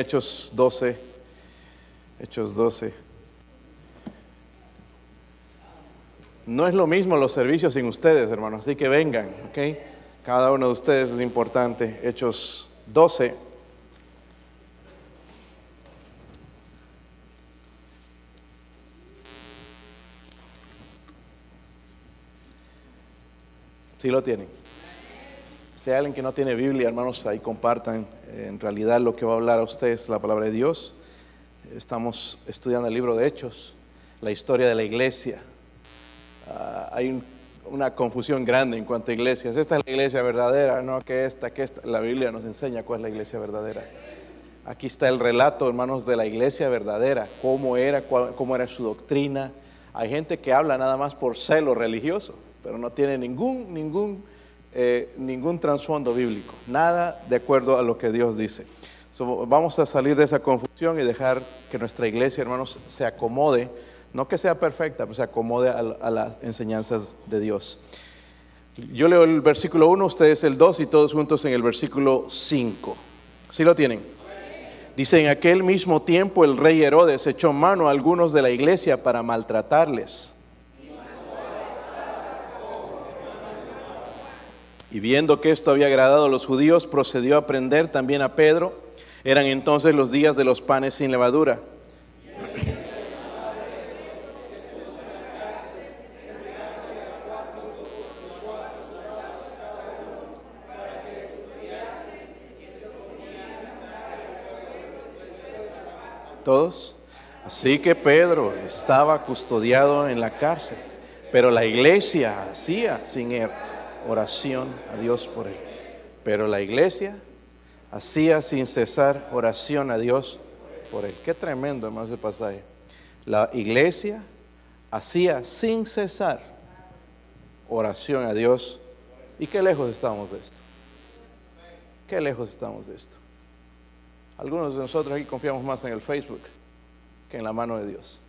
Hechos 12, Hechos 12. No es lo mismo los servicios sin ustedes, hermanos, así que vengan, ¿ok? Cada uno de ustedes es importante. Hechos 12. Sí lo tienen. Si hay alguien que no tiene Biblia, hermanos, ahí compartan. En realidad lo que va a hablar a ustedes es la palabra de Dios. Estamos estudiando el libro de Hechos, la historia de la iglesia. Ah, hay un- una confusión grande en cuanto a iglesias. Esta es la iglesia verdadera, no que esta, que esta. La Biblia nos enseña cuál es la iglesia verdadera. Aquí está el relato, hermanos, de la iglesia verdadera, cómo era, cómo era su doctrina. Hay gente que habla nada más por celo religioso, pero no tiene ningún, ningún, eh, ningún trasfondo bíblico, nada de acuerdo a lo que Dios dice. Vamos a salir de esa confusión y dejar que nuestra iglesia, hermanos, se acomode, no que sea perfecta, pero se acomode a, a las enseñanzas de Dios. Yo leo el versículo 1, ustedes el 2 y todos juntos en el versículo 5. ¿Sí lo tienen? Dice, en aquel mismo tiempo el rey Herodes echó mano a algunos de la iglesia para maltratarles. Y viendo que esto había agradado a los judíos, procedió a prender también a Pedro. Eran entonces los días de los panes sin levadura. ¿Todos? Así que Pedro estaba custodiado en la cárcel, pero la iglesia hacía sin él oración a Dios por él. Pero la iglesia hacía sin cesar oración a Dios por él. Qué tremendo, hermano, ese pasaje. La iglesia hacía sin cesar oración a Dios. ¿Y qué lejos estamos de esto? ¿Qué lejos estamos de esto? Algunos de nosotros aquí confiamos más en el Facebook que en la mano de Dios.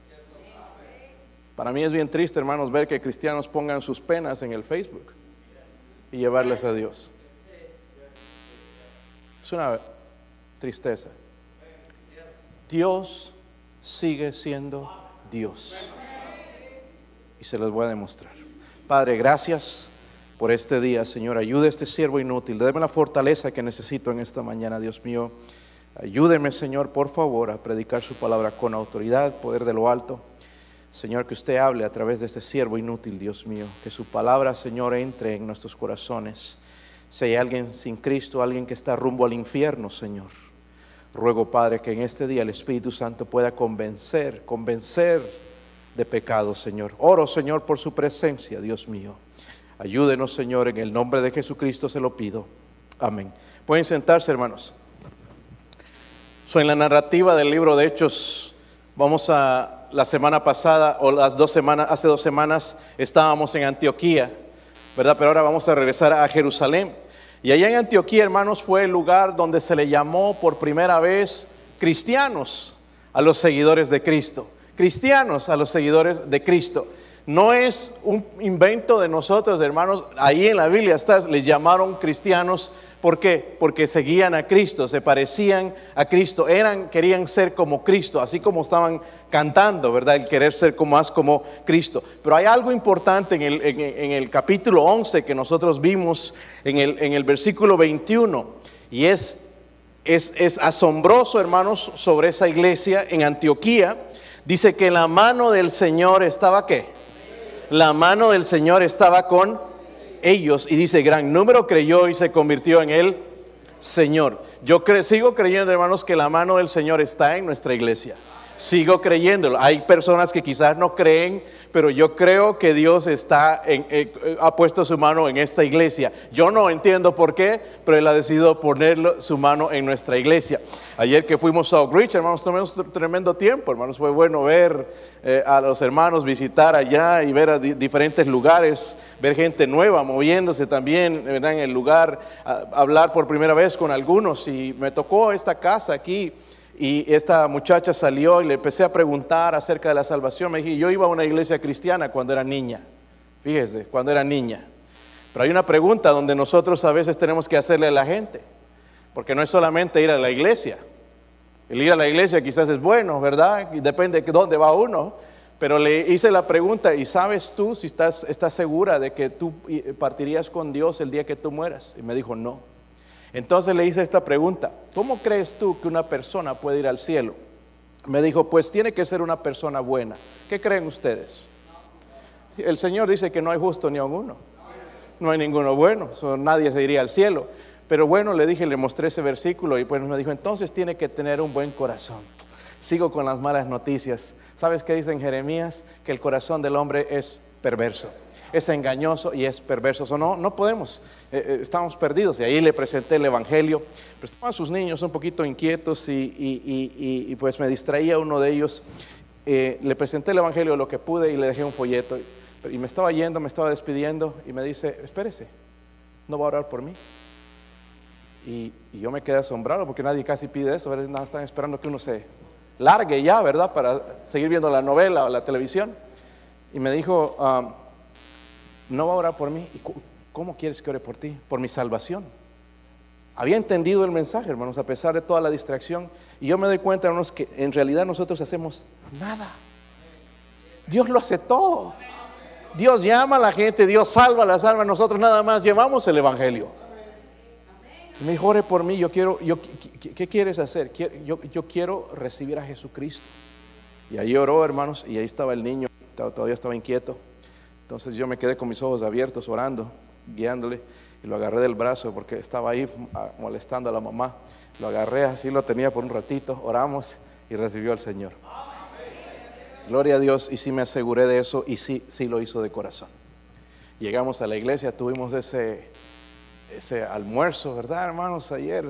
Para mí es bien triste, hermanos, ver que cristianos pongan sus penas en el Facebook y llevarlas a Dios. Es una tristeza. Dios sigue siendo Dios. Y se los voy a demostrar. Padre, gracias por este día, Señor. Ayude a este siervo inútil. Deme la fortaleza que necesito en esta mañana, Dios mío. Ayúdeme, Señor, por favor, a predicar su palabra con autoridad, poder de lo alto. Señor, que usted hable a través de este siervo inútil, Dios mío. Que su palabra, Señor, entre en nuestros corazones. Si hay alguien sin Cristo, alguien que está rumbo al infierno, Señor. Ruego, Padre, que en este día el Espíritu Santo pueda convencer, convencer de pecado, Señor. Oro, Señor, por su presencia, Dios mío. Ayúdenos, Señor, en el nombre de Jesucristo se lo pido. Amén. Pueden sentarse, hermanos. So, en la narrativa del libro de Hechos, vamos a la semana pasada o las dos semanas, hace dos semanas estábamos en Antioquía, ¿verdad? Pero ahora vamos a regresar a Jerusalén. Y allá en Antioquía, hermanos, fue el lugar donde se le llamó por primera vez cristianos a los seguidores de Cristo. Cristianos a los seguidores de Cristo. No es un invento de nosotros, hermanos. Ahí en la Biblia está, les llamaron cristianos. ¿Por qué? Porque seguían a Cristo, se parecían a Cristo, eran, querían ser como Cristo, así como estaban cantando, ¿verdad? El querer ser como más como Cristo. Pero hay algo importante en el, en- en el capítulo 11 que nosotros vimos en el, en el versículo 21, y es, es, es asombroso, hermanos, sobre esa iglesia en Antioquía. Dice que la mano del Señor estaba qué? La mano del Señor estaba con ellos y dice, gran número creyó y se convirtió en el Señor. Yo sigo creyendo, hermanos, que la mano del Señor está en nuestra iglesia. Sigo creyéndolo. Hay personas que quizás no creen, pero yo creo que Dios está en- eh, eh, ha puesto su mano en esta iglesia. Yo no entiendo por qué, pero Él ha decidido poner su mano en nuestra iglesia. Ayer que fuimos a Oak Ridge, hermanos, tuvimos tremendo tiempo, hermanos. Fue bueno ver eh, a los hermanos visitar allá y ver a di- diferentes lugares, ver gente nueva moviéndose también en el lugar, hablar por primera vez con algunos. Y me tocó esta casa aquí y esta muchacha salió y le empecé a preguntar acerca de la salvación. Me dije, yo iba a una iglesia cristiana cuando era niña, fíjese, cuando era niña. Pero hay una pregunta donde nosotros a veces tenemos que hacerle a la gente, porque no es solamente ir a la iglesia, El ir a la iglesia quizás es bueno, ¿verdad? Depende de dónde va uno. Pero le hice la pregunta, ¿y sabes tú si estás, estás segura de que tú partirías con Dios el día que tú mueras? Y me dijo, no. Entonces le hice esta pregunta, ¿cómo crees tú que una persona puede ir al cielo? Me dijo, pues tiene que ser una persona buena. ¿Qué creen ustedes? El Señor dice que no hay justo ni uno. No hay ninguno bueno, nadie se iría al cielo. Pero bueno, le dije, le mostré ese versículo y pues me dijo, entonces tiene que tener un buen corazón. Sigo con las malas noticias. ¿Sabes qué dice en Jeremías? Que el corazón del hombre es perverso, es engañoso y es perverso. O no, no podemos, eh, eh, estamos perdidos. Y ahí le presenté el Evangelio. Pero estaban sus niños un poquito inquietos y, pues me distraía uno de ellos. Eh, le presenté el Evangelio lo que pude y le dejé un folleto. Y me estaba yendo, me estaba despidiendo y me dice, espérese, ¿no va a orar por mí? Y, yo me quedé asombrado porque nadie casi pide eso, nada, están esperando que uno se largue ya, ¿verdad? Para seguir viendo la novela o la televisión. Y me dijo, um, no va a orar por mí. ¿Y ¿Cómo quieres que ore por ti? Por mi salvación. Había entendido el mensaje, hermanos, a pesar de toda la distracción. Y yo me doy cuenta, hermanos, que en realidad nosotros hacemos nada. Dios lo hace todo. Dios llama a la gente, Dios salva a las almas, nosotros nada más llevamos el Evangelio. Me dijo, por mí, yo quiero, yo, ¿qué, quieres hacer? Yo, yo, quiero recibir a Jesucristo. Y ahí oró, hermanos, y ahí estaba el niño, todavía estaba inquieto. Entonces yo me quedé con mis ojos abiertos orando, guiándole, y lo agarré del brazo porque estaba ahí ah, molestando a la mamá. Lo agarré, así lo tenía por un ratito, oramos y recibió al Señor. Gloria a Dios, y sí me aseguré de eso, y sí, sí lo hizo de corazón. Llegamos a la iglesia, tuvimos ese ese almuerzo, ¿verdad, hermanos? Ayer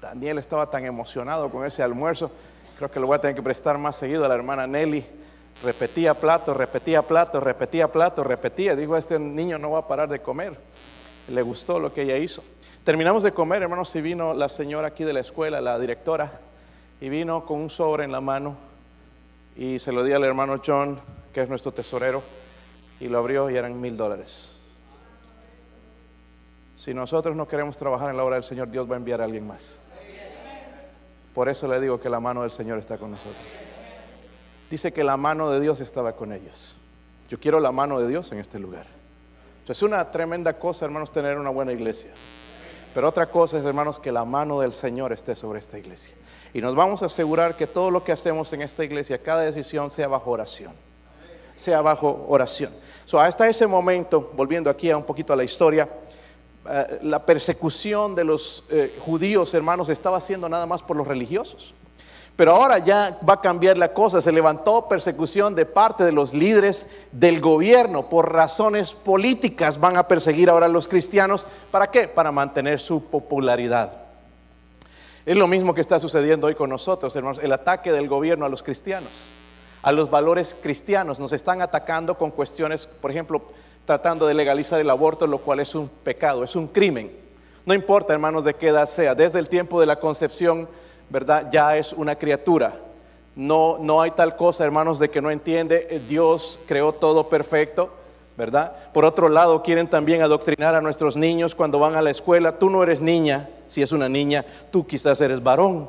Daniel estaba tan emocionado con ese almuerzo. Creo que lo voy a tener que prestar más seguido a la hermana Nelly. Repetía plato, repetía plato, repetía plato, repetía. Digo, este niño no va a parar de comer. Le gustó lo que ella hizo. Terminamos de comer, hermanos, y vino la señora aquí de la escuela, la directora, y vino con un sobre en la mano y se lo di al hermano John, que es nuestro tesorero, y lo abrió y eran mil dólares. Si nosotros no queremos trabajar en la obra del Señor, Dios va a enviar a alguien más. Por eso le digo que la mano del Señor está con nosotros. Dice que la mano de Dios estaba con ellos. Yo quiero la mano de Dios en este lugar. es una tremenda cosa, hermanos, tener una buena iglesia. Pero otra cosa es, hermanos, que la mano del Señor esté sobre esta iglesia. Y nos vamos a asegurar que todo lo que hacemos en esta iglesia, cada decisión sea bajo oración. Sea bajo oración. So, hasta ese momento, volviendo aquí a un poquito a la historia, eh, la persecución de los eh, judíos, hermanos, estaba haciendo nada más por los religiosos. Pero ahora ya va a cambiar la cosa. Se levantó persecución de parte de los líderes del gobierno por razones políticas. Van a perseguir ahora a los cristianos. ¿Para qué? Para mantener su popularidad. Es lo mismo que está sucediendo hoy con nosotros, hermanos. El ataque del gobierno a los cristianos, a los valores cristianos. Nos están atacando con cuestiones, por ejemplo, tratando de legalizar el aborto, lo cual es un pecado, es un crimen. No importa, hermanos, de qué edad sea, desde el tiempo de la concepción, ¿verdad? Ya es una criatura. No, no hay tal cosa, hermanos, de que no entiende, eh, Dios creó todo perfecto, ¿verdad? Por otro lado, quieren también adoctrinar a nuestros niños cuando van a la escuela. Tú no eres niña, si es una niña, tú quizás eres varón.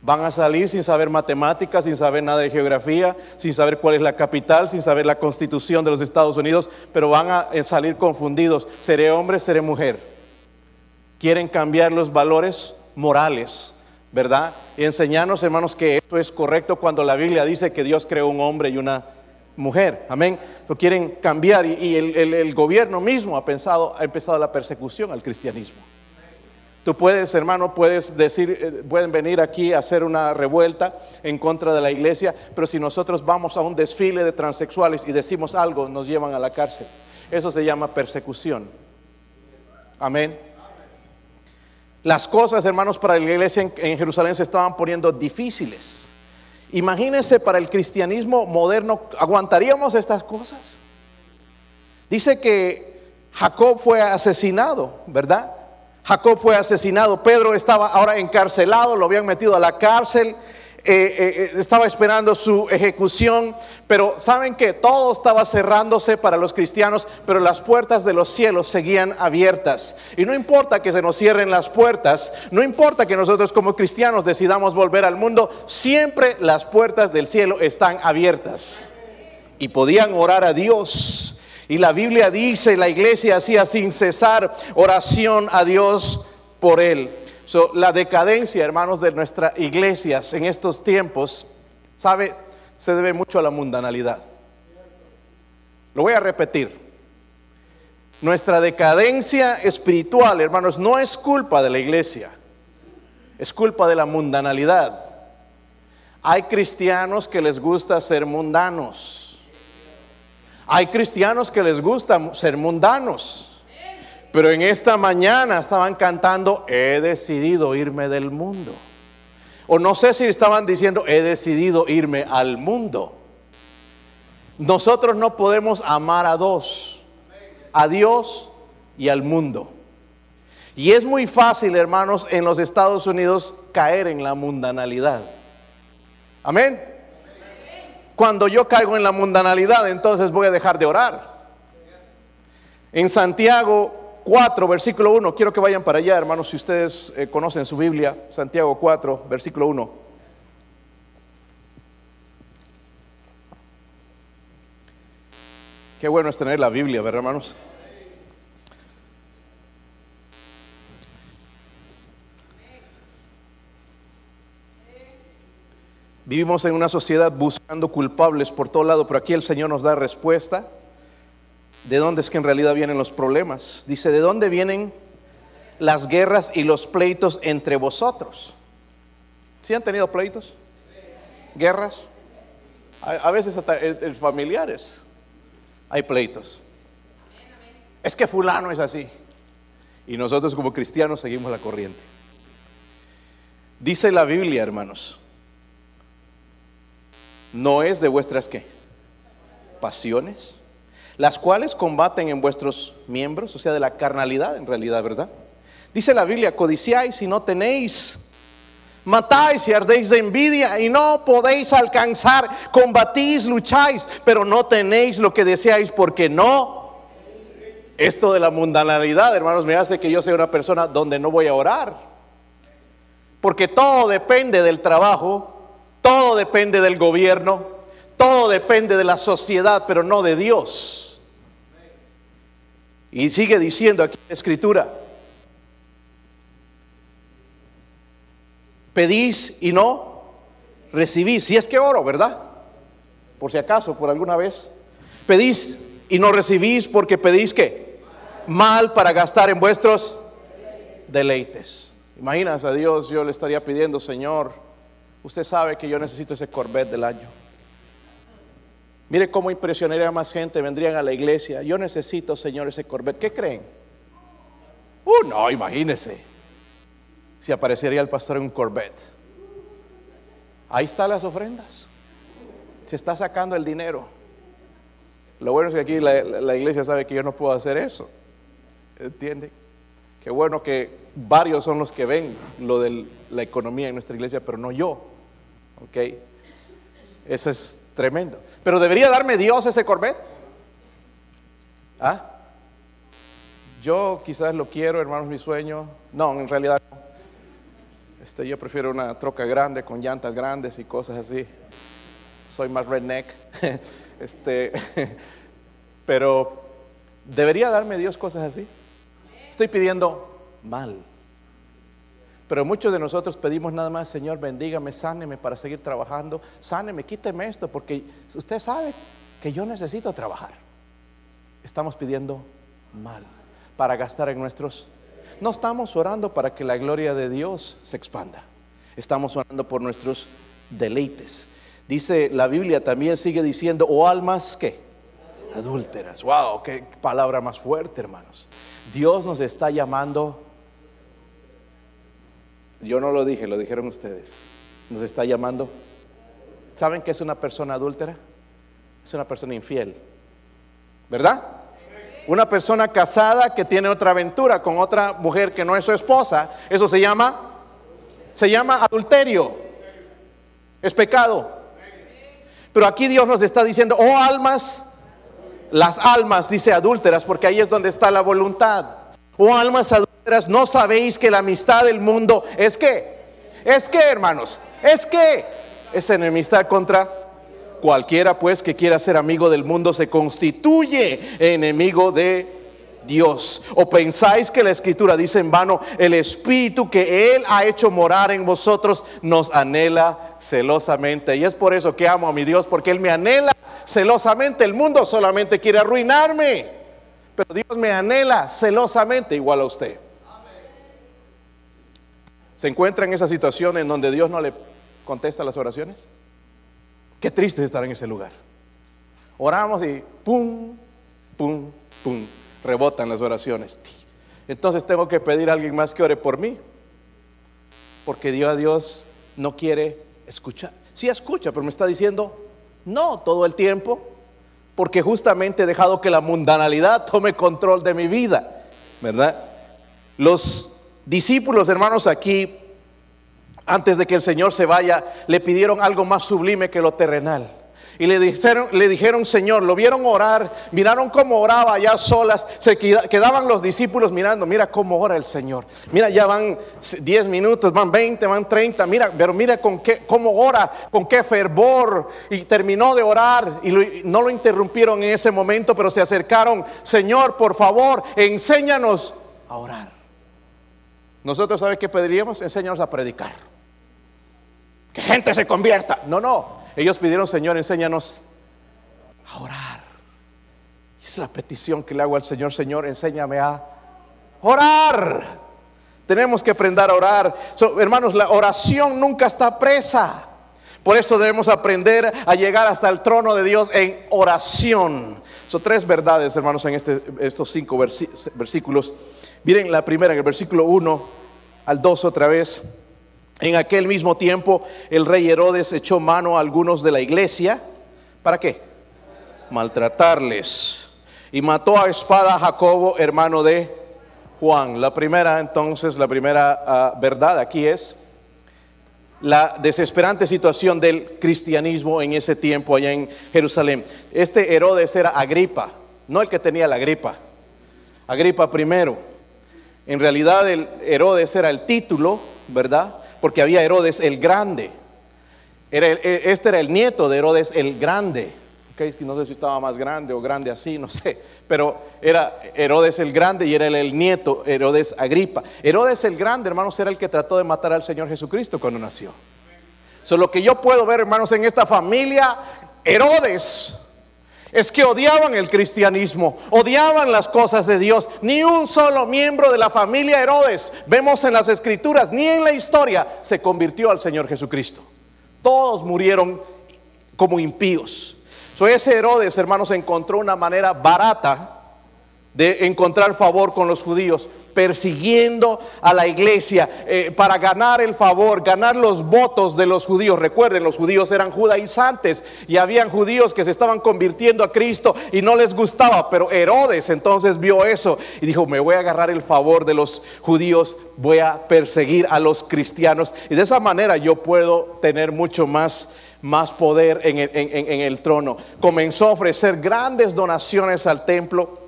Van a salir sin saber matemáticas, sin saber nada de geografía, sin saber cuál es la capital, sin saber la constitución de los Estados Unidos, pero van a eh, salir confundidos. ¿Seré hombre, seré mujer? Quieren cambiar los valores morales, ¿verdad? Y enseñarnos, hermanos, que esto es correcto cuando la Biblia dice que Dios creó un hombre y una mujer. Amén. Lo quieren cambiar y, el, el, gobierno mismo ha, pensado, ha empezado la persecución al cristianismo. Tú puedes, hermano, puedes decir, eh, pueden venir aquí a hacer una revuelta en contra de la iglesia, pero si nosotros vamos a un desfile de transexuales y decimos algo, nos llevan a la cárcel. Eso se llama persecución. Amén. Las cosas, hermanos, para la iglesia en, Jerusalén se estaban poniendo difíciles. Imagínense para el cristianismo moderno, ¿aguantaríamos estas cosas? Dice que Jacob fue asesinado, ¿verdad? Jacob fue asesinado, Pedro estaba ahora encarcelado, lo habían metido a la cárcel, eh, eh, estaba esperando su ejecución, pero saben que todo estaba cerrándose para los cristianos, pero las puertas de los cielos seguían abiertas. Y no importa que se nos cierren las puertas, no importa que nosotros como cristianos decidamos volver al mundo, siempre las puertas del cielo están abiertas. Y podían orar a Dios. Y la Biblia dice, la iglesia hacía sin cesar oración a Dios por él la decadencia, hermanos, de nuestras iglesias en estos tiempos, ¿sabe? Se debe mucho a la mundanalidad. Lo voy a repetir. Nuestra decadencia espiritual, hermanos, no es culpa de la iglesia, es culpa de la mundanalidad. Hay cristianos que les gusta ser mundanos. Hay cristianos que les gusta ser mundanos. Pero en esta mañana estaban cantando, he decidido irme del mundo. O no sé si estaban diciendo, he decidido irme al mundo. Nosotros no podemos amar a dos, a Dios y al mundo. Y es muy fácil, hermanos, en los Estados Unidos caer en la mundanalidad. Amén. Cuando yo caigo en la mundanalidad, entonces voy a dejar de orar. En Santiago 4, versículo 1. Quiero que vayan para allá, hermanos, si ustedes eh, conocen su Biblia. Santiago 4, versículo 1. Qué bueno es tener la Biblia, ¿verdad, hermanos? Vivimos en una sociedad buscando culpables por todo lado, pero aquí el Señor nos da respuesta de dónde es que en realidad vienen los problemas. Dice, ¿de dónde vienen las guerras y los pleitos entre vosotros? ¿Sí han tenido pleitos? ¿Guerras? A, veces en familiares hay pleitos. Es que fulano es así. Y nosotros como cristianos seguimos la corriente. Dice la Biblia, hermanos, no es de vuestras qué? Pasiones las cuales combaten en vuestros miembros, o sea, de la carnalidad en realidad, ¿verdad? Dice la Biblia, codiciáis y no tenéis, matáis y ardéis de envidia y no podéis alcanzar, combatís, lucháis, pero no tenéis lo que deseáis porque no. Esto de la mundanalidad, hermanos, me hace que yo sea una persona donde no voy a orar. Porque todo depende del trabajo, todo depende del gobierno, todo depende de la sociedad, pero no de Dios. Y sigue diciendo aquí en la escritura, pedís y no recibís. Si es que oro, ¿verdad? Por si acaso, por alguna vez. Pedís y no recibís porque pedís que mal para gastar en vuestros deleites. Imaginas a Dios, yo le estaría pidiendo, Señor, usted sabe que yo necesito ese Corvette del año. Mire cómo impresionaría a más gente, vendrían a la iglesia. Yo necesito, Señor, ese Corvette. ¿Qué creen? Uh, no, imagínese. Si aparecería el pastor en un Corvette. Ahí están las ofrendas. Se está sacando el dinero. Lo bueno es que aquí la, iglesia sabe que yo no puedo hacer eso. ¿Entiende? Qué bueno que varios son los que ven lo de la economía en nuestra iglesia, pero no yo. ¿Ok? Eso es tremendo. Pero debería darme Dios ese Corvette. ¿Ah? Yo quizás lo quiero, hermanos, mi sueño. No, en realidad no. Este, yo prefiero una troca grande con llantas grandes y cosas así. Soy más redneck. este, pero debería darme Dios cosas así. Estoy pidiendo mal. Pero muchos de nosotros pedimos nada más, Señor, bendígame, sáneme para seguir trabajando, sáneme, quíteme esto, porque usted sabe que yo necesito trabajar. Estamos pidiendo mal para gastar en nuestros... No estamos orando para que la gloria de Dios se expanda. Estamos orando por nuestros deleites. Dice la Biblia también sigue diciendo, o oh, almas que adúlteras. Wow, qué palabra más fuerte, hermanos. Dios nos está llamando yo no lo dije, lo dijeron ustedes. Nos está llamando. ¿Saben qué es una persona adúltera? Es una persona infiel. ¿Verdad? Una persona casada que tiene otra aventura con otra mujer que no es su esposa, eso se llama se llama adulterio. Es pecado. Pero aquí Dios nos está diciendo, oh almas, las almas, dice adúlteras, porque ahí es donde está la voluntad. Oh almas adúlteras, ¿no sabéis que la amistad del mundo es que? ¿Es que, hermanos? ¿Es que? Es enemistad contra cualquiera, pues, que quiera ser amigo del mundo se constituye enemigo de Dios. ¿O pensáis que la escritura dice en vano, el espíritu que Él ha hecho morar en vosotros nos anhela celosamente? Y es por eso que amo a mi Dios, porque Él me anhela celosamente. El mundo solamente quiere arruinarme, pero Dios me anhela celosamente igual a usted. ¿Se encuentra en esa situación en donde Dios no le contesta las oraciones? Qué triste es estar en ese lugar. Oramos y pum, pum, pum, rebotan las oraciones. Entonces tengo que pedir a alguien más que ore por mí. Porque Dios a Dios no quiere escuchar. Sí escucha, pero me está diciendo no todo el tiempo. Porque justamente he dejado que la mundanalidad tome control de mi vida. ¿Verdad? Los discípulos, hermanos, aquí, antes de que el Señor se vaya, le pidieron algo más sublime que lo terrenal. Y le dijeron, le dijeron, Señor, lo vieron orar, miraron cómo oraba allá solas, se quedaban los discípulos mirando, mira cómo ora el Señor. Mira, ya van 10 minutos, van 20, van 30, mira, pero mira con qué, cómo ora, con qué fervor. Y terminó de orar y no lo interrumpieron en ese momento, pero se acercaron, Señor, por favor, enséñanos a orar. Nosotros, ¿sabe qué pediríamos? Enséñanos a predicar. Que gente se convierta. No, no. Ellos pidieron, Señor, enséñanos a orar. Es la petición que le hago al Señor, Señor, enséñame a orar. Tenemos que aprender a orar. hermanos, la oración nunca está presa. Por eso debemos aprender a llegar hasta el trono de Dios en oración. Son tres verdades, hermanos, en este, estos cinco versículos. Miren la primera, en el versículo 1 al 2 otra vez. En aquel mismo tiempo el rey Herodes echó mano a algunos de la iglesia. ¿Para qué? Maltratarles. Y mató a espada a Jacobo, hermano de Juan. La primera, entonces, la primera ah, verdad aquí es la desesperante situación del cristianismo en ese tiempo allá en Jerusalén. Este Herodes era Agripa, no el que tenía la gripa. Agripa primero. En realidad el Herodes era el título, ¿verdad? porque había Herodes el Grande. E, este era el nieto de Herodes el Grande. Okay, no sé si estaba más grande o grande así, no sé. Pero era Herodes el Grande y era el, nieto, Herodes Agripa. Herodes el Grande, hermanos, era el que trató de matar al Señor Jesucristo cuando nació. Solo lo que yo puedo ver, hermanos, en esta familia, Herodes es que odiaban el cristianismo, odiaban las cosas de Dios. Ni un solo miembro de la familia Herodes, vemos en las escrituras, ni en la historia, se convirtió al Señor Jesucristo. Todos murieron como impíos. So, ese Herodes, hermanos, encontró una manera barata de encontrar favor con los judíos, persiguiendo a la iglesia eh, para ganar el favor, ganar los votos de los judíos. Recuerden, los judíos eran judaizantes y habían judíos que se estaban convirtiendo a Cristo y no les gustaba, pero Herodes entonces vio eso y dijo, me voy a agarrar el favor de los judíos, voy a perseguir a los cristianos y de esa manera yo puedo tener mucho más más poder en el, en el trono. Comenzó a ofrecer grandes donaciones al templo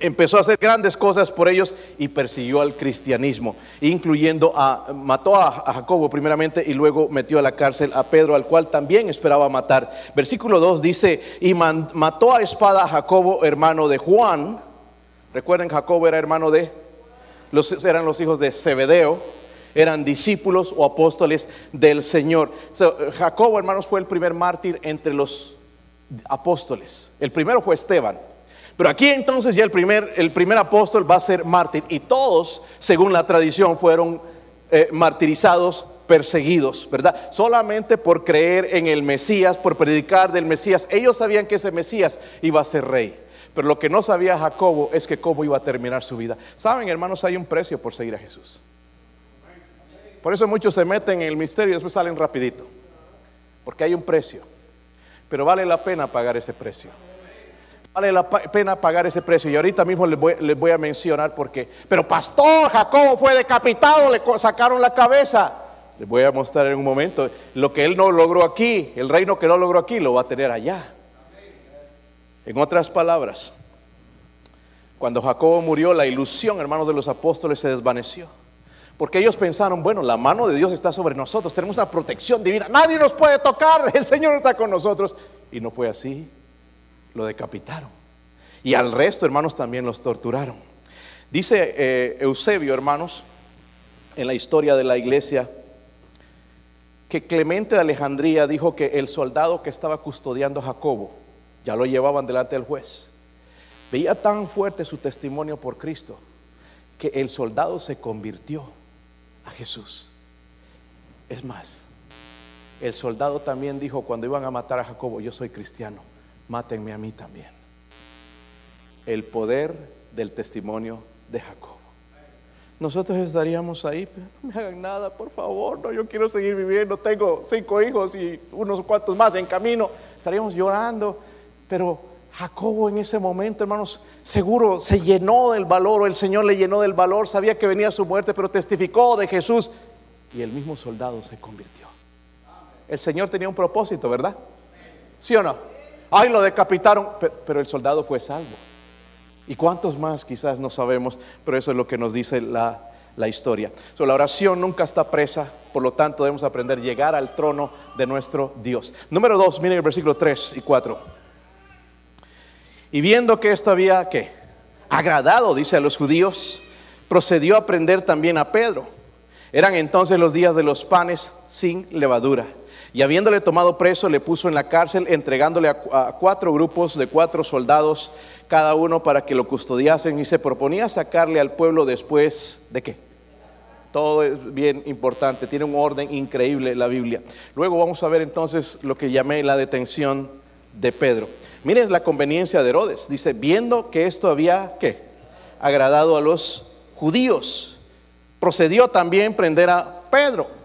empezó a hacer grandes cosas por ellos y persiguió al cristianismo, incluyendo a, mató a, Jacobo primeramente y luego metió a la cárcel a Pedro, al cual también esperaba matar. Versículo 2 dice, y mató a espada a Jacobo, hermano de Juan. Recuerden, Jacobo era hermano de, los, eran los hijos de Zebedeo, eran discípulos o apóstoles del Señor. Jacobo, hermanos, fue el primer mártir entre los apóstoles. El primero fue Esteban. Pero aquí entonces ya el primer, el primer apóstol va a ser mártir y todos, según la tradición, fueron eh, martirizados, perseguidos, ¿verdad? Solamente por creer en el Mesías, por predicar del Mesías. Ellos sabían que ese Mesías iba a ser rey. Pero lo que no sabía Jacobo es que cómo iba a terminar su vida. Saben, hermanos, hay un precio por seguir a Jesús. Por eso muchos se meten en el misterio y después salen rapidito. Porque hay un precio. Pero vale la pena pagar ese precio. Vale la pena pagar ese precio. Y ahorita mismo les voy, a mencionar por qué. Pero pastor, Jacobo fue decapitado, le sacaron la cabeza. Les voy a mostrar en un momento. Lo que él no logró aquí, el reino que no logró aquí, lo va a tener allá. En otras palabras, cuando Jacobo murió, la ilusión, hermanos de los apóstoles, se desvaneció. Porque ellos pensaron, bueno, la mano de Dios está sobre nosotros, tenemos una protección divina, nadie nos puede tocar, el Señor está con nosotros. Y no fue así, lo decapitaron. Y al resto, hermanos, también los torturaron. Dice eh, Eusebio, hermanos, en la historia de la iglesia, que Clemente de Alejandría dijo que el soldado que estaba custodiando a Jacobo, ya lo llevaban delante del juez, veía tan fuerte su testimonio por Cristo que el soldado se convirtió a Jesús. Es más, el soldado también dijo cuando iban a matar a Jacobo, yo soy cristiano, mátenme a mí también. El poder del testimonio de Jacobo. Nosotros estaríamos ahí, no me hagan nada, por favor, no, yo quiero seguir viviendo, tengo cinco hijos y unos cuantos más en camino, estaríamos llorando, pero Jacobo en ese momento, hermanos, seguro se llenó del valor, o el Señor le llenó del valor, sabía que venía su muerte, pero testificó de Jesús y el mismo soldado se convirtió. El Señor tenía un propósito, ¿verdad? ¿Sí o no? Ay, lo decapitaron, pero el soldado fue salvo. ¿Y cuántos más quizás no sabemos? Pero eso es lo que nos dice la, historia. la oración nunca está presa, por lo tanto debemos aprender a llegar al trono de nuestro Dios. Número dos, miren el versículo 3 y 4. Y viendo que esto había que agradado, dice a los judíos, procedió a prender también a Pedro. Eran entonces los días de los panes sin levadura. Y habiéndole tomado preso, le puso en la cárcel, entregándole a, cuatro grupos de cuatro soldados cada uno para que lo custodiasen y se proponía sacarle al pueblo después de qué. Todo es bien importante, tiene un orden increíble la Biblia. Luego vamos a ver entonces lo que llamé la detención de Pedro. Miren la conveniencia de Herodes. Dice, viendo que esto había ¿qué? agradado a los judíos, procedió también prender a Pedro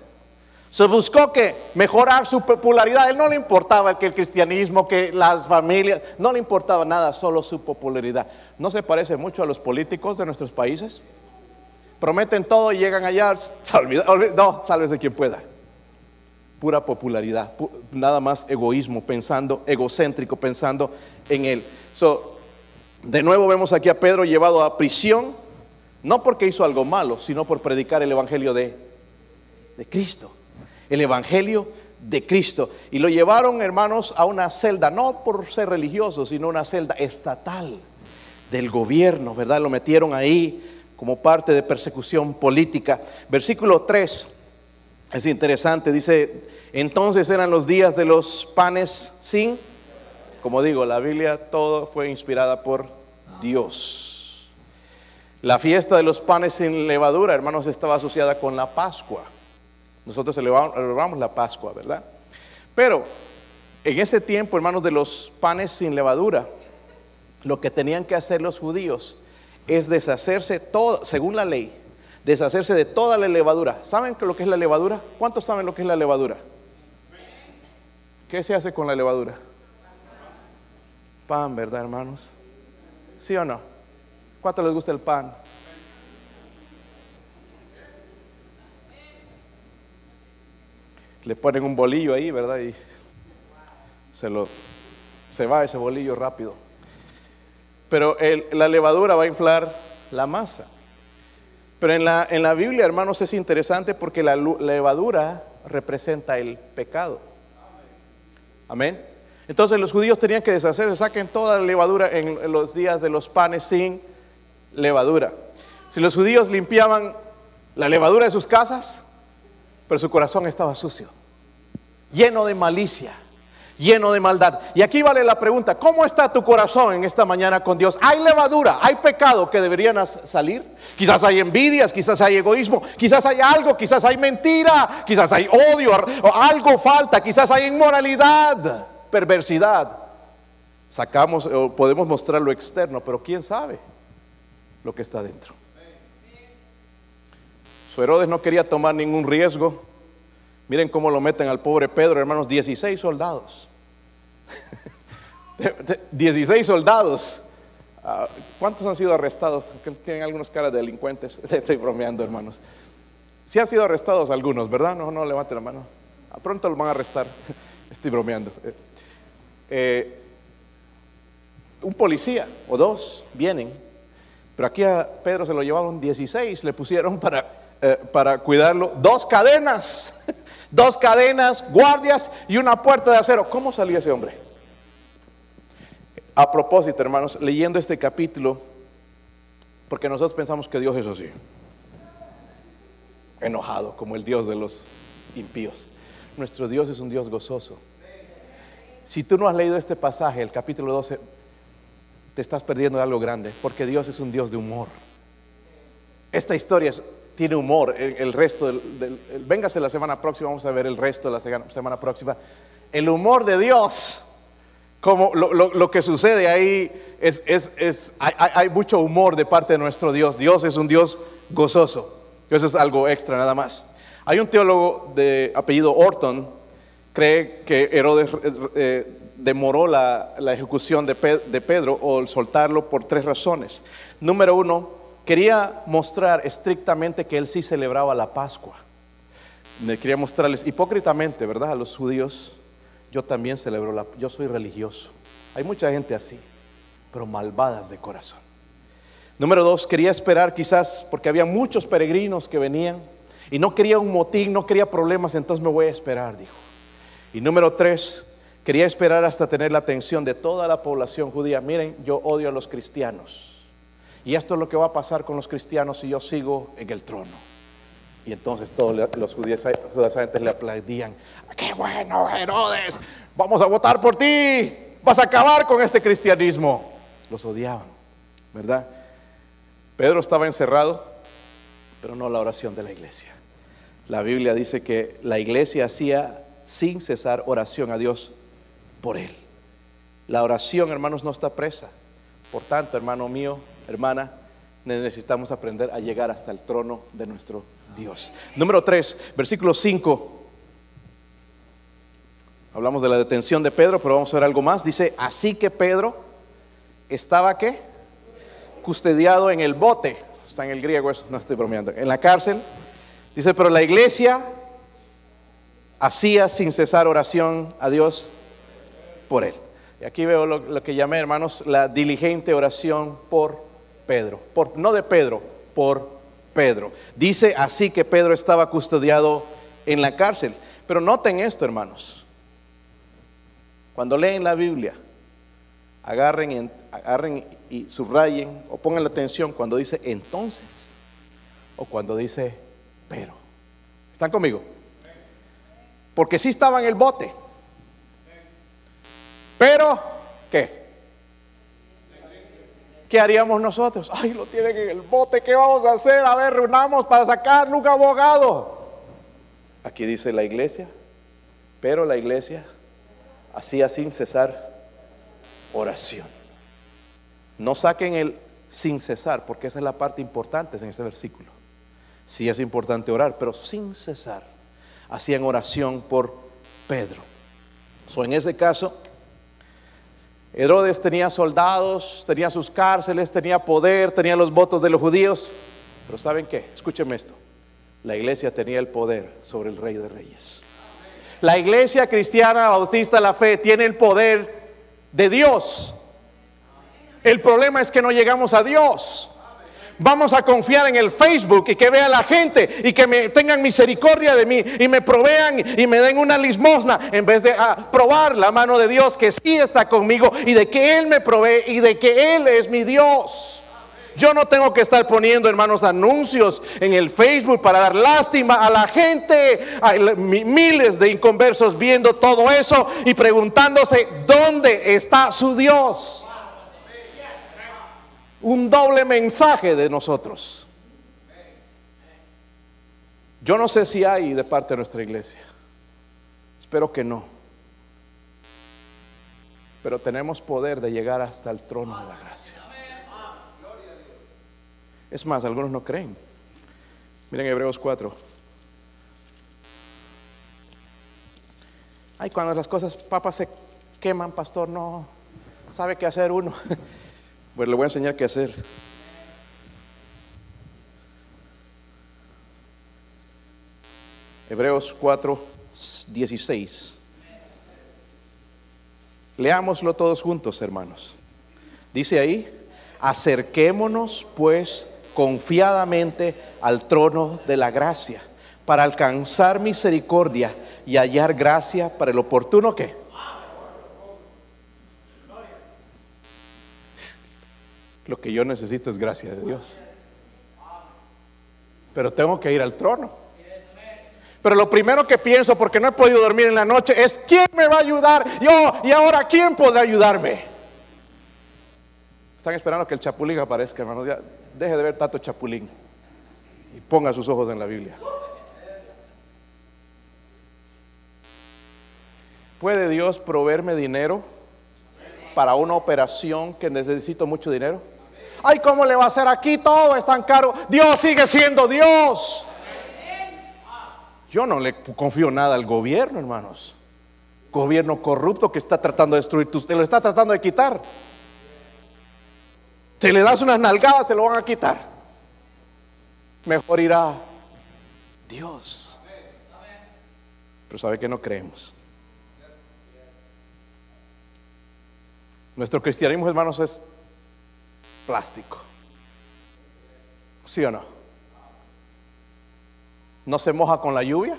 se buscó que mejorar su popularidad. él no le importaba que el cristianismo, que las familias, no le importaba nada, solo su popularidad. ¿No se parece mucho a los políticos de nuestros países? Prometen todo y llegan allá, no, sálvese quien pueda. Pura popularidad, nada más egoísmo, pensando, egocéntrico, pensando en él. de nuevo vemos aquí a Pedro llevado a prisión, no porque hizo algo malo, sino por predicar el Evangelio de Cristo el Evangelio de Cristo. Y lo llevaron, hermanos, a una celda, no por ser religioso, sino una celda estatal del gobierno, ¿verdad? Lo metieron ahí como parte de persecución política. Versículo 3 es interesante, dice, entonces eran los días de los panes sin, como digo, la Biblia todo fue inspirada por Dios. La fiesta de los panes sin levadura, hermanos, estaba asociada con la Pascua. Nosotros celebramos la Pascua, ¿verdad? Pero en ese tiempo, hermanos, de los panes sin levadura, lo que tenían que hacer los judíos es deshacerse todo, según la ley, deshacerse de toda la levadura. ¿Saben lo que es la levadura? ¿Cuántos saben lo que es la levadura? ¿Qué se hace con la levadura? Pan, ¿verdad, hermanos? ¿Sí o no? ¿Cuánto les gusta el pan? Le ponen un bolillo ahí, ¿verdad? Y se, lo, se va ese bolillo rápido. Pero la levadura va a inflar la masa. Pero en la, en la Biblia, hermanos, es interesante porque la levadura representa el pecado. Amén. Entonces los judíos tenían que deshacerse, saquen toda la levadura en los días de los panes sin levadura. Si los judíos limpiaban la levadura de sus casas, pero su corazón estaba sucio, lleno de malicia, lleno de maldad. Y aquí vale la pregunta, ¿cómo está tu corazón en esta mañana con Dios? ¿Hay levadura? ¿Hay pecado que deberían salir? Quizás hay envidias, quizás hay egoísmo, quizás hay algo, quizás hay mentira, quizás hay odio, o algo falta, quizás hay inmoralidad, perversidad. Sacamos o podemos mostrar lo externo, pero quién sabe lo que está dentro. Su Herodes no quería tomar ningún riesgo. Miren cómo lo meten al pobre Pedro, hermanos, 16 soldados. 16 soldados. Ah, ¿Cuántos han sido arrestados? Tienen algunos caras de delincuentes. Estoy bromeando, hermanos. Sí han sido arrestados algunos, ¿verdad? No, no levante la mano. A pronto los van a arrestar. Estoy bromeando. Eh, eh, un policía o dos vienen, pero aquí a Pedro se lo llevaron 16, le pusieron para, eh, para cuidarlo dos cadenas, dos cadenas, guardias y una puerta de acero. ¿Cómo salió ese hombre? A propósito, hermanos, leyendo este capítulo, porque nosotros pensamos que Dios es así, enojado como el Dios de los impíos. Nuestro Dios es un Dios gozoso. Si tú no has leído este pasaje, el capítulo 12, te estás perdiendo de algo grande, porque Dios es un Dios de humor. Esta historia tiene humor, el, resto del, véngase la semana próxima, vamos a ver el resto de la semana, próxima. El humor de Dios, como lo, que sucede ahí, es, es, hay, hay, mucho humor de parte de nuestro Dios. Dios es un Dios gozoso. Eso es algo extra nada más. Hay un teólogo de apellido Orton, cree que Herodes eh, demoró la, ejecución de, Pedro o soltarlo por tres razones. Número uno, quería mostrar estrictamente que él sí celebraba la Pascua. Quería mostrarles hipócritamente, ¿verdad? A los judíos, yo también celebro la, yo soy religioso. Hay mucha gente así, pero malvadas de corazón. Número dos, quería esperar quizás porque había muchos peregrinos que venían y no quería un motín, no quería problemas, entonces me voy a esperar, dijo. Y número tres, quería esperar hasta tener la atención de toda la población judía. Miren, yo odio a los cristianos. Y esto es lo que va a pasar con los cristianos si yo sigo en el trono. Y entonces todos los judíos, le aplaudían. ¡Qué bueno, Herodes! Vamos a votar por ti. Vas a acabar con este cristianismo. Los odiaban, ¿verdad? Pedro estaba encerrado, pero no la oración de la iglesia. La Biblia dice que la iglesia hacía sin cesar oración a Dios por él. La oración, hermanos, no está presa. Por tanto, hermano mío, hermana, necesitamos aprender a llegar hasta el trono de nuestro Dios. Número 3, versículo 5. Hablamos de la detención de Pedro, pero vamos a ver algo más. Dice, así que Pedro estaba qué? Custodiado en el bote. Está en el griego, eso no estoy bromeando. En la cárcel. Dice, pero la iglesia hacía sin cesar oración a Dios por él. Y aquí veo lo, que llamé, hermanos, la diligente oración por Pedro. Por, no de Pedro, por Pedro. Dice así que Pedro estaba custodiado en la cárcel. Pero noten esto, hermanos. Cuando leen la Biblia, agarren, agarren y subrayen o pongan la atención cuando dice entonces o cuando dice pero. ¿Están conmigo? Porque sí estaba en el bote. Pero, ¿qué? ¿Qué haríamos nosotros? Ay, lo tienen en el bote, ¿qué vamos a hacer? A ver, reunamos para sacar un abogado. Aquí dice la iglesia, pero la iglesia hacía sin cesar oración. No saquen el sin cesar, porque esa es la parte importante en ese versículo. Sí es importante orar, pero sin cesar hacían oración por Pedro. So, en ese caso, Herodes tenía soldados, tenía sus cárceles, tenía poder, tenía los votos de los judíos. Pero ¿saben qué? Escúcheme esto. La iglesia tenía el poder sobre el rey de reyes. La iglesia cristiana bautista la fe tiene el poder de Dios. El problema es que no llegamos a Dios. Vamos a confiar en el Facebook y que vea la gente y que me tengan misericordia de mí y me provean y me den una limosna en vez de ah, probar la mano de Dios que sí está conmigo y de que Él me provee y de que Él es mi Dios. Yo no tengo que estar poniendo, hermanos, anuncios en el Facebook para dar lástima a la gente. Hay miles de inconversos viendo todo eso y preguntándose, ¿dónde está su Dios? Un doble mensaje de nosotros. Yo no sé si hay de parte de nuestra iglesia. Espero que no. Pero tenemos poder de llegar hasta el trono de la gracia. Es más, algunos no creen. Miren Hebreos 4. Ay, cuando las cosas, papas, se queman, pastor, no sabe qué hacer uno. Pues le voy a enseñar qué hacer. Hebreos 4, 16. Leámoslo todos juntos, hermanos. Dice ahí, acerquémonos pues confiadamente al trono de la gracia para alcanzar misericordia y hallar gracia para el oportuno que. Lo que yo necesito es gracia de Dios. Pero tengo que ir al trono. Pero lo primero que pienso, porque no he podido dormir en la noche, es ¿quién me va a ayudar? Yo, y ahora ¿quién podrá ayudarme? Están esperando que el chapulín aparezca, hermanos. deje de ver tanto chapulín y ponga sus ojos en la Biblia. ¿Puede Dios proveerme dinero para una operación que necesito mucho dinero? Ay, ¿cómo le va a hacer aquí? Todo es tan caro. Dios sigue siendo Dios. Yo no le confío nada al gobierno, hermanos. Gobierno corrupto que está tratando de destruir, usted lo está tratando de quitar. Si le das unas nalgadas, se lo van a quitar. Mejor irá Dios. Pero sabe que no creemos. Nuestro cristianismo, hermanos, es plástico. ¿Sí o no? No se moja con la lluvia,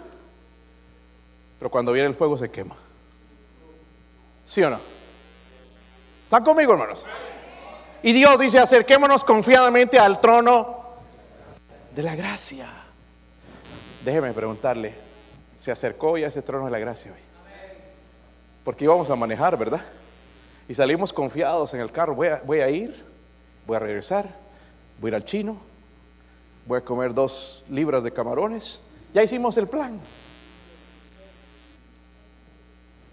pero cuando viene el fuego se quema. ¿Sí o no? ¿Están conmigo, hermanos? Y Dios dice, acerquémonos confiadamente al trono de la gracia. Déjeme preguntarle, ¿se acercó ya a ese trono de la gracia hoy? Porque íbamos a manejar, ¿verdad? Y salimos confiados en el carro. Voy a, ir, voy a regresar, voy a ir al chino, voy a comer dos libras de camarones. Ya hicimos el plan.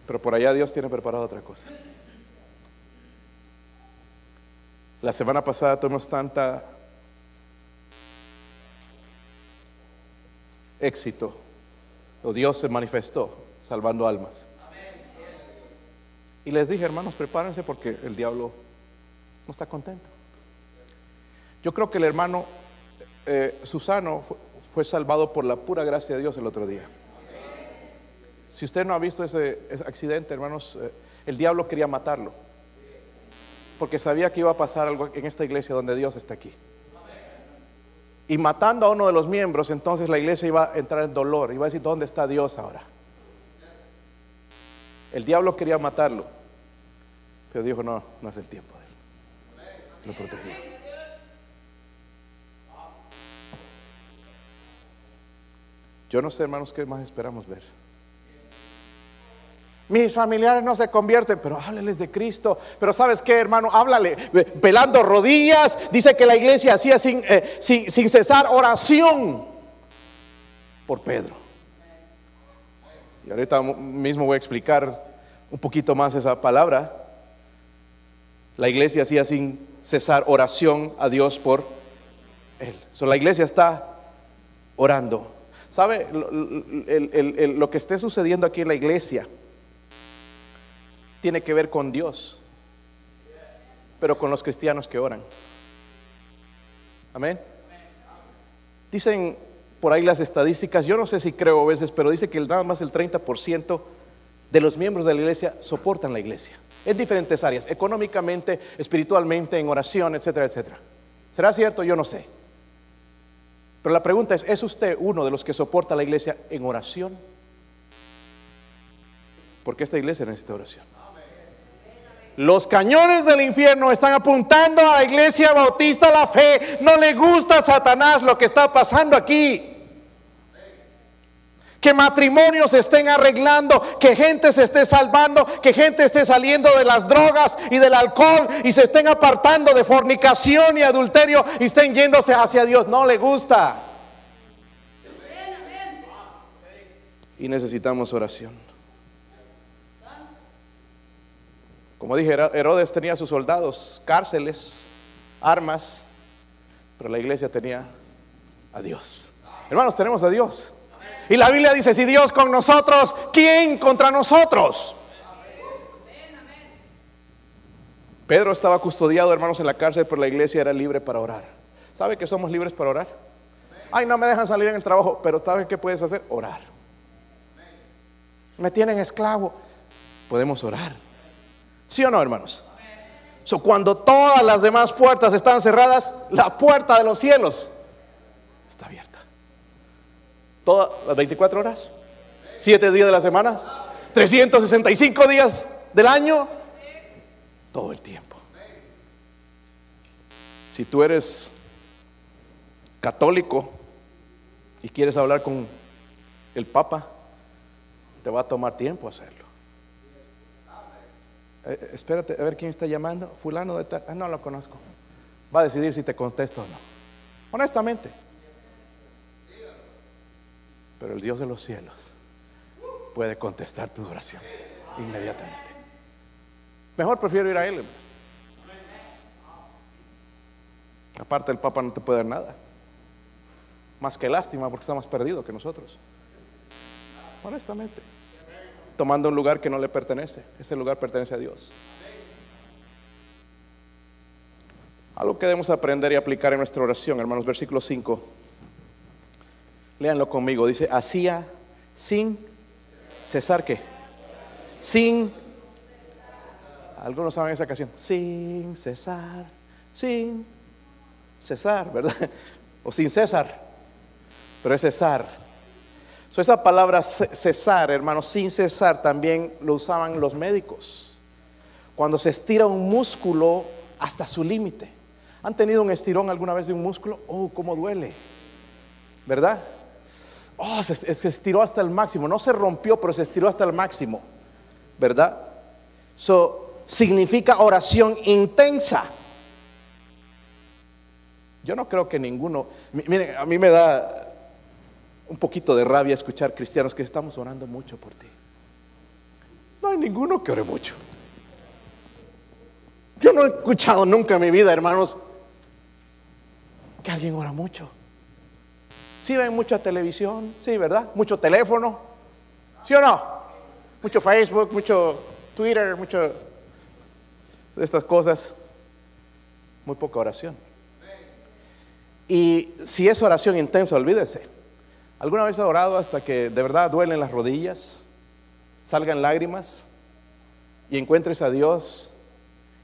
Pero por allá Dios tiene preparado otra cosa. La semana pasada tuvimos tanta éxito, Dios se manifestó salvando almas. Y les dije, hermanos, prepárense porque el diablo no está contento. Yo creo que el hermano eh, Susano fue, salvado por la pura gracia de Dios el otro día. Si usted no ha visto ese, accidente, hermanos, eh, el diablo quería matarlo. Porque sabía que iba a pasar algo en esta iglesia donde Dios está aquí. Y matando a uno de los miembros, entonces la iglesia iba a entrar en dolor. Iba a decir, ¿dónde está Dios ahora? El diablo quería matarlo, pero dijo, no, no es el tiempo de él. Lo protegió. Yo no sé, hermanos, qué más esperamos ver. Mis familiares no se convierten, pero hábleles de Cristo. Pero sabes qué, hermano, háblale, pelando rodillas. Dice que la iglesia hacía sin, eh, sin, sin cesar oración por Pedro. Y ahorita mismo voy a explicar un poquito más esa palabra. La iglesia hacía sin cesar oración a Dios por él. la iglesia está orando. ¿Sabe? Lo, que esté sucediendo aquí en la iglesia tiene que ver con Dios, pero con los cristianos que oran. Amén. Dicen por ahí las estadísticas, yo no sé si creo a veces, pero dice que nada más el 30% de los miembros de la iglesia soportan la iglesia en diferentes áreas, económicamente, espiritualmente, en oración, etcétera, etcétera. ¿Será cierto? Yo no sé. Pero la pregunta es, ¿es usted uno de los que soporta la iglesia en oración? Porque esta iglesia necesita oración. Los cañones del infierno están apuntando a la iglesia bautista la fe. No le gusta a Satanás lo que está pasando aquí. Que matrimonios se estén arreglando, que gente se esté salvando, que gente esté saliendo de las drogas y del alcohol y se estén apartando de fornicación y adulterio y estén yéndose hacia Dios. No le gusta. Y necesitamos oración. Como dije, Herodes tenía sus soldados, cárceles, armas, pero la iglesia tenía a Dios. Hermanos, tenemos a Dios. Y la Biblia dice, si Dios con nosotros, ¿quién contra nosotros? Pedro estaba custodiado, hermanos, en la cárcel, pero la iglesia era libre para orar. ¿Sabe que somos libres para orar? Ay, no me dejan salir en el trabajo, pero ¿sabe qué puedes hacer? Orar. me tienen esclavo. Podemos orar. ¿Sí o no, hermanos? So, cuando todas las demás puertas están cerradas, la puerta de los cielos está abierta. Todas las 24 horas, 7 días de la semana, 365 días del año, todo el tiempo. Si tú eres católico y quieres hablar con el Papa, te va a tomar tiempo hacerlo. Eh, eh, espérate, a ver quién está llamando. Fulano de tal. Ah, no lo conozco. Va a decidir si te contesto o no. Honestamente. Pero el Dios de los cielos puede contestar tu oración inmediatamente. Mejor prefiero ir a Él. Aparte el Papa no te puede dar nada. Más que lástima porque está más perdido que nosotros. Honestamente. Tomando un lugar que no le pertenece. Ese lugar pertenece a Dios. Algo que debemos aprender y aplicar en nuestra oración, hermanos, versículo 5. Léanlo conmigo. Dice, hacía sin cesar qué? Sin. Algunos saben esa canción. Sin cesar, sin cesar, ¿verdad? O sin César. Pero es cesar. esa palabra cesar, hermanos, sin cesar, también lo usaban los médicos. Cuando se estira un músculo hasta su límite. ¿Han tenido un estirón alguna vez de un músculo? Oh, cómo duele. ¿Verdad? Oh, se, se estiró hasta el máximo. No se rompió, pero se estiró hasta el máximo. ¿Verdad? Eso significa oración intensa. Yo no creo que ninguno, miren, a mí me da un poquito de rabia escuchar cristianos que estamos orando mucho por ti. No hay ninguno que ore mucho. Yo no he escuchado nunca en mi vida, hermanos, que alguien ora mucho. Sí ven mucha televisión, sí, ¿verdad? Mucho teléfono, ¿sí o no? Mucho Facebook, mucho Twitter, mucho de estas cosas. Muy poca oración. Y si es oración intensa, olvídese. ¿Alguna vez ha orado hasta que de verdad duelen las rodillas, salgan lágrimas y encuentres a Dios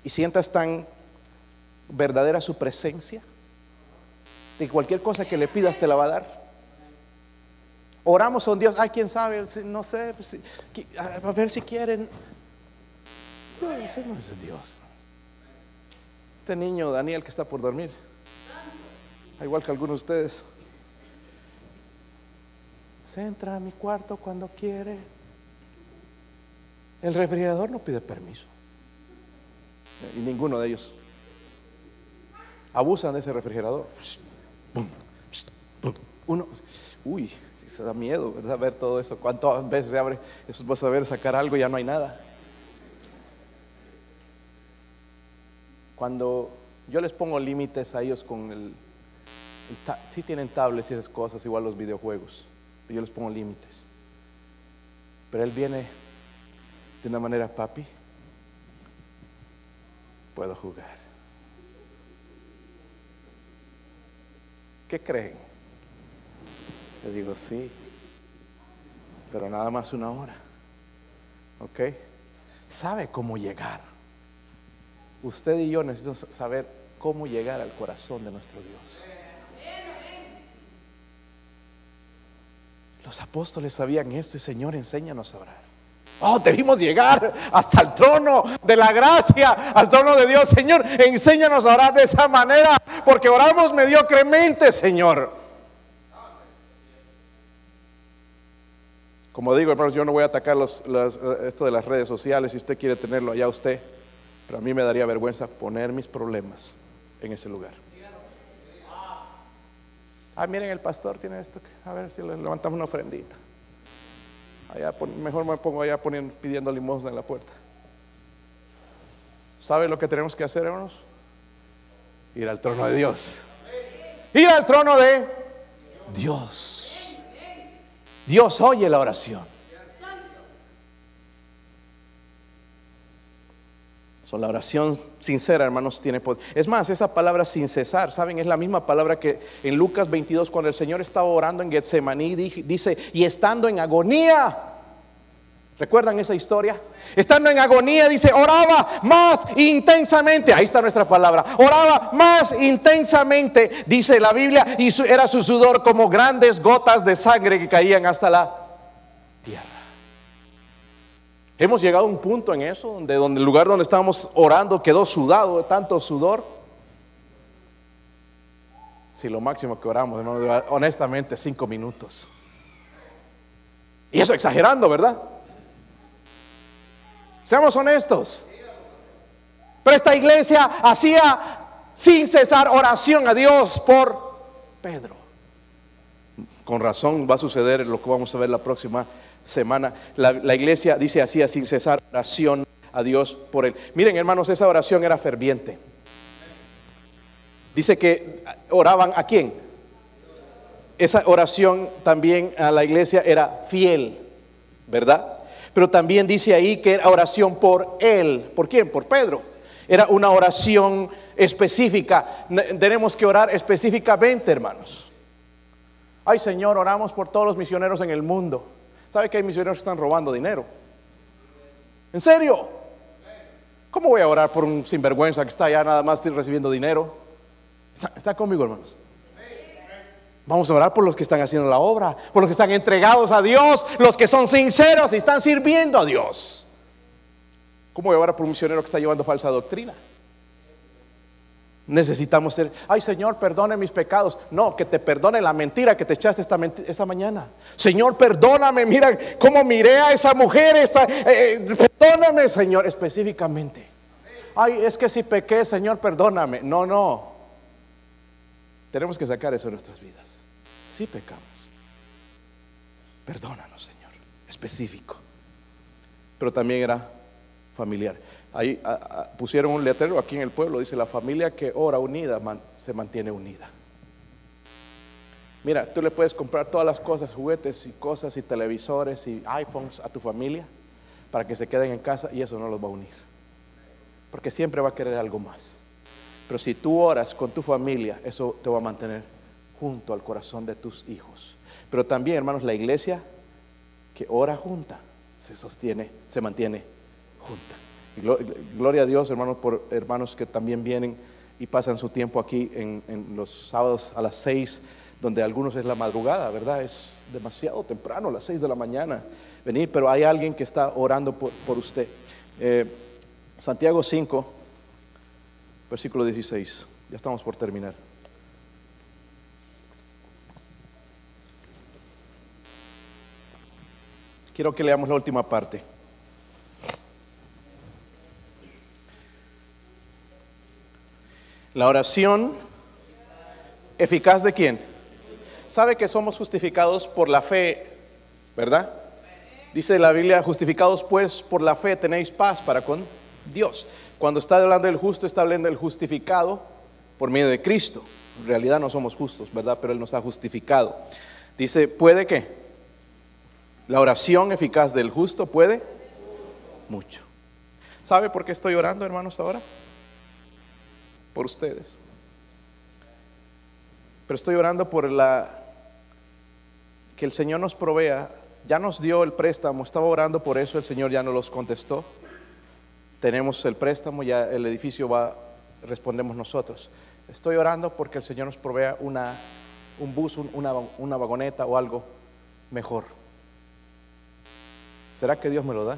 y sientas tan verdadera su presencia? De cualquier cosa que le pidas te la va a dar. Oramos a un Dios, ay, quién sabe, no sé, a ver si quieren. No, no es Dios. Este niño Daniel que está por dormir igual que algunos de ustedes. Se entra a mi cuarto cuando quiere. El refrigerador no pide permiso. Y ninguno de ellos abusan de ese refrigerador. Uno, uy, se da miedo, ¿verdad? Ver todo eso. ¿Cuántas veces se abre? Eso vas a ver sacar algo y ya no hay nada. Cuando yo les pongo límites a ellos con el si tienen tablets y esas cosas, igual los videojuegos. Yo les pongo límites. Pero él viene de una manera, papi, puedo jugar. ¿Qué creen? Le digo, sí, pero nada más una hora. ¿Ok? ¿Sabe cómo llegar? Usted y yo necesitamos saber cómo llegar al corazón de nuestro Dios. Los apóstoles sabían esto y Señor, enséñanos a orar. Oh, debimos llegar hasta el trono de la gracia, al trono de Dios. Señor, enséñanos a orar de esa manera, porque oramos mediocremente, Señor. Como digo, hermanos, yo no voy a atacar esto de las redes sociales, si usted quiere tenerlo allá usted, pero a mí me daría vergüenza poner mis problemas en ese lugar. Ah, miren, el pastor tiene esto. A ver si le levantamos una ofrendita. Allá, mejor me pongo allá pidiendo limosna en la puerta. ¿Sabe lo que tenemos que hacer, hermanos? Ir al trono de Dios. Ir al trono de Dios. Dios oye la oración. So, la oración sincera, hermanos, tiene poder. Es más, esa palabra sin cesar, ¿saben? Es la misma palabra que en Lucas 22, cuando el Señor estaba orando en Getsemaní, dice, y estando en agonía, ¿Recuerdan esa historia? Estando en agonía, dice, oraba más intensamente. Ahí está nuestra palabra. Oraba más intensamente, dice la Biblia, y era su sudor como grandes gotas de sangre que caían hasta la tierra. Hemos llegado a un punto en eso, donde, el lugar donde estábamos orando quedó sudado de tanto sudor. Si lo máximo que oramos, honestamente, cinco minutos. Y eso exagerando, ¿verdad? Seamos honestos. Pero esta iglesia hacía sin cesar oración a Dios por Pedro. Con razón va a suceder lo que vamos a ver la próxima semana. La, iglesia dice hacía sin cesar oración a Dios por él. Miren hermanos, esa oración era ferviente. Dice que oraban a quién. Esa oración también a la iglesia era fiel, ¿verdad? Pero también dice ahí que era oración por él. ¿Por quién? Por Pedro. Era una oración específica. Tenemos que orar específicamente, hermanos. Ay, Señor, oramos por todos los misioneros en el mundo. ¿Sabe que hay misioneros que están robando dinero? ¿En serio? ¿Cómo voy a orar por un sinvergüenza que está allá nada más recibiendo dinero? está conmigo, hermanos? Vamos a orar por los que están haciendo la obra, por los que están entregados a Dios, los que son sinceros y están sirviendo a Dios. ¿Cómo voy a orar por un misionero que está llevando falsa doctrina? Necesitamos ser, ay Señor, perdone mis pecados. No, que te perdone la mentira que te echaste esta, esta mañana. Señor, perdóname, mira cómo miré a esa mujer. Eh, eh, perdóname, Señor, específicamente. Ay, es que si pequé, Señor, perdóname. No, no. Tenemos que sacar eso de nuestras vidas sí pecamos. Perdónanos, Señor. Específico. Pero también era familiar. Ahí pusieron un letrero aquí en el pueblo, dice, la familia que ora unida se mantiene unida. Mira, tú le puedes comprar todas las cosas, juguetes y cosas y televisores y iPhones a tu familia para que se queden en casa y eso no los va a unir. Porque siempre va a querer algo más. Pero si tú oras con tu familia, eso te va a mantener junto al corazón de tus hijos. Pero también, hermanos, la iglesia que ora junta se sostiene, se mantiene junta. gloria a Dios, hermanos, por hermanos que también vienen y pasan su tiempo aquí en, los sábados a las seis, donde algunos es la madrugada, ¿verdad? Es demasiado temprano, las seis de la mañana, venir, pero hay alguien que está orando por, usted. Eh, Santiago 5, versículo 16, ya estamos por terminar. Quiero que leamos la última parte. La oración eficaz de quién? Sabe que somos justificados por la fe, ¿verdad? Dice la Biblia, justificados pues por la fe tenéis paz para con Dios. Cuando está hablando del justo, está hablando del justificado por medio de Cristo. En realidad no somos justos, ¿verdad? Pero Él nos ha justificado. Dice, ¿puede qué? La oración eficaz del justo puede mucho. ¿Sabe por qué estoy orando, hermanos, ahora? Por ustedes. Pero estoy orando por la que el Señor nos provea. Ya nos dio el préstamo, estaba orando por eso, el Señor ya nos los contestó. Tenemos el préstamo, ya el edificio va, respondemos nosotros. Estoy orando porque el Señor nos provea una, un bus, una, una vagoneta o algo mejor. ¿Será que Dios me lo da?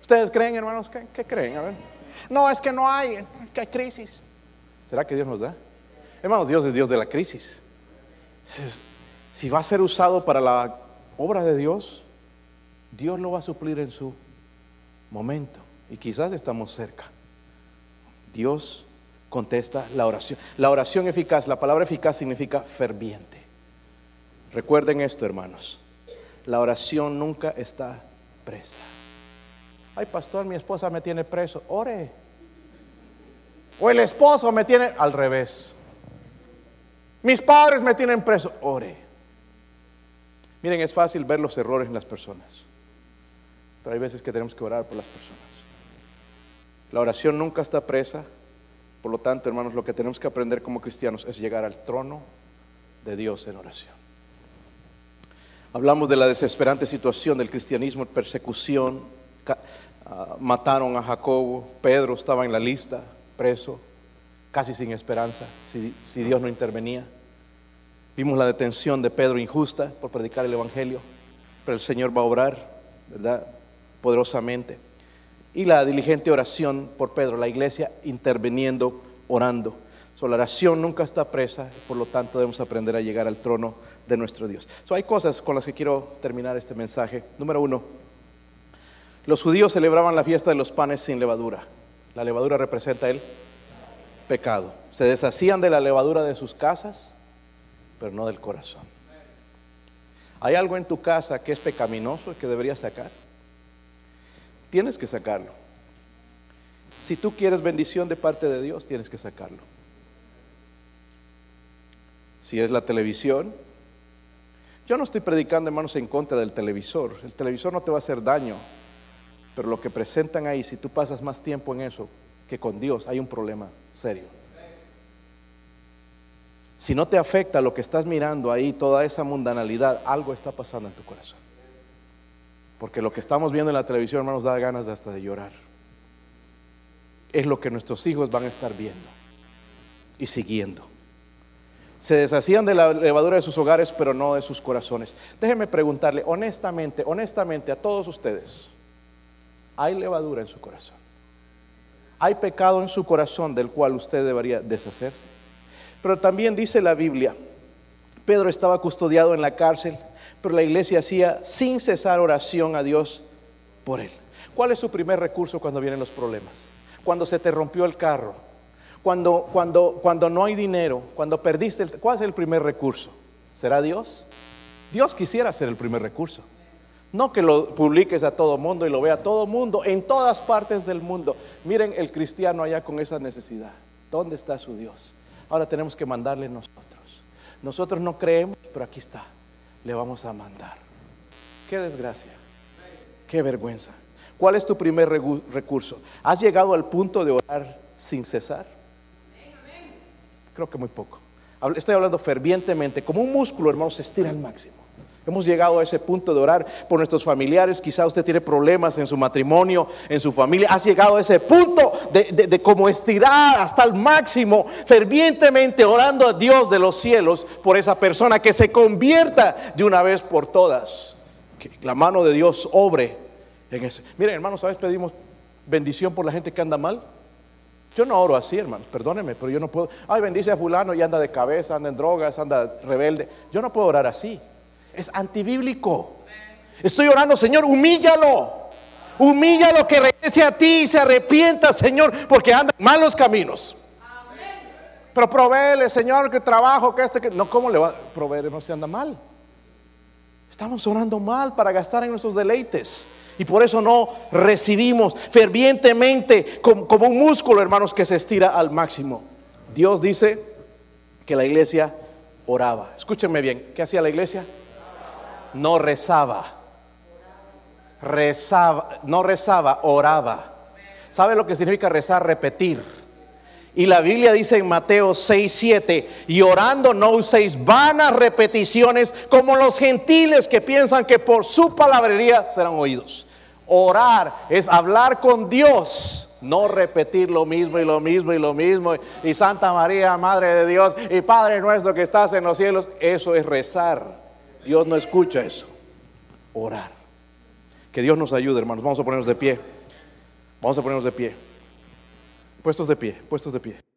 ¿Ustedes creen, hermanos? ¿Qué, creen? A ver. No, es que no hay, que hay crisis. ¿Será que Dios nos da? Hermanos, Dios es Dios de la crisis. Si va a ser usado para la obra de Dios, Dios lo va a suplir en su momento. Y quizás estamos cerca. Dios contesta la oración. La oración eficaz, la palabra eficaz significa ferviente. Recuerden esto, hermanos la oración nunca está presa. Ay, pastor, mi esposa me tiene preso. Ore. O el esposo me tiene al revés. Mis padres me tienen preso. Ore. Miren, es fácil ver los errores en las personas. Pero hay veces que tenemos que orar por las personas. La oración nunca está presa. Por lo tanto, hermanos, lo que tenemos que aprender como cristianos es llegar al trono de Dios en oración. Hablamos de la desesperante situación del cristianismo, persecución. Ah, mataron a Jacobo, Pedro estaba en la lista, preso, casi sin esperanza, si, si Dios no intervenía. Vimos la detención de Pedro injusta por predicar el Evangelio, pero el Señor va a obrar, ¿verdad? Poderosamente. Y la diligente oración por Pedro, la iglesia interviniendo, orando. So, la oración nunca está presa, por lo tanto debemos aprender a llegar al trono de nuestro Dios. Hay cosas con las que quiero terminar este mensaje. Número uno, los judíos celebraban la fiesta de los panes sin levadura. La levadura representa el pecado. Se deshacían de la levadura de sus casas, pero no del corazón. ¿Hay algo en tu casa que es pecaminoso y que deberías sacar? Tienes que sacarlo. Si tú quieres bendición de parte de Dios, tienes que sacarlo. Si es la televisión, yo no estoy predicando, hermanos, en contra del televisor. El televisor no te va a hacer daño, pero lo que presentan ahí, si tú pasas más tiempo en eso que con Dios, hay un problema serio. Si no te afecta lo que estás mirando ahí, toda esa mundanalidad, algo está pasando en tu corazón. Porque lo que estamos viendo en la televisión, hermanos, da ganas de hasta de llorar. Es lo que nuestros hijos van a estar viendo y siguiendo. Se deshacían de la levadura de sus hogares, pero no de sus corazones. Déjenme preguntarle, honestamente, honestamente, a todos ustedes, ¿hay levadura en su corazón? ¿Hay pecado en su corazón del cual usted debería deshacerse? Pero también dice la Biblia, Pedro estaba custodiado en la cárcel, pero la iglesia hacía sin cesar oración a Dios por él. ¿Cuál es su primer recurso cuando vienen los problemas? Cuando se te rompió el carro, cuando, cuando, cuando no hay dinero, cuando perdiste, el, ¿cuál es el primer recurso? ¿Será Dios? Dios quisiera ser el primer recurso. No que lo publiques a todo mundo y lo vea todo mundo, en todas partes del mundo. Miren el cristiano allá con esa necesidad. ¿Dónde está su Dios? Ahora tenemos que mandarle nosotros. Nosotros no creemos, pero aquí está. Le vamos a mandar. Qué desgracia. Qué vergüenza. ¿Cuál es tu primer recurso? ¿Has llegado al punto de orar sin cesar? Creo que muy poco. Estoy hablando fervientemente, como un músculo, hermano, se estira al máximo. Hemos llegado a ese punto de orar por nuestros familiares. Quizá usted tiene problemas en su matrimonio, en su familia. Has llegado a ese punto de, de- de como estirar hasta el máximo, fervientemente orando a Dios de los cielos por esa persona que se convierta de una vez por todas. Que la mano de Dios obre en ese. Miren, hermanos, ¿sabes? Pedimos bendición por la gente que anda mal. Yo no oro así, hermano, perdónenme, pero yo no puedo. Ay, bendice a fulano y anda de cabeza, anda en drogas, anda rebelde. Yo no puedo orar así. Es antibíblico. Estoy orando, Señor, humíllalo. Humíllalo que regrese a ti y se arrepienta, Señor, porque anda en malos caminos. Pero proveele, Señor, que trabajo, que este, que. No, ¿cómo le va a proveer? No se anda mal. Estamos orando mal para gastar en nuestros deleites. Y por eso no recibimos fervientemente como, un músculo, hermanos, que se estira al máximo. Dios dice que la iglesia oraba. Escúchenme bien, ¿qué hacía la iglesia? No rezaba. Rezaba, no rezaba, oraba. ¿Sabe lo que significa rezar? Repetir. Y la Biblia dice en Mateo 6, 7, y orando no uséis vanas repeticiones como los gentiles que piensan que por su palabrería serán oídos. Orar es hablar con Dios, no repetir lo mismo y lo mismo y lo mismo. Y Santa María, Madre de Dios, y Padre nuestro que estás en los cielos, eso es rezar. Dios no escucha eso. Orar. Que Dios nos ayude, hermanos. Vamos a ponernos de pie. Vamos a ponernos de pie. Puestos de pie, puestos de pie.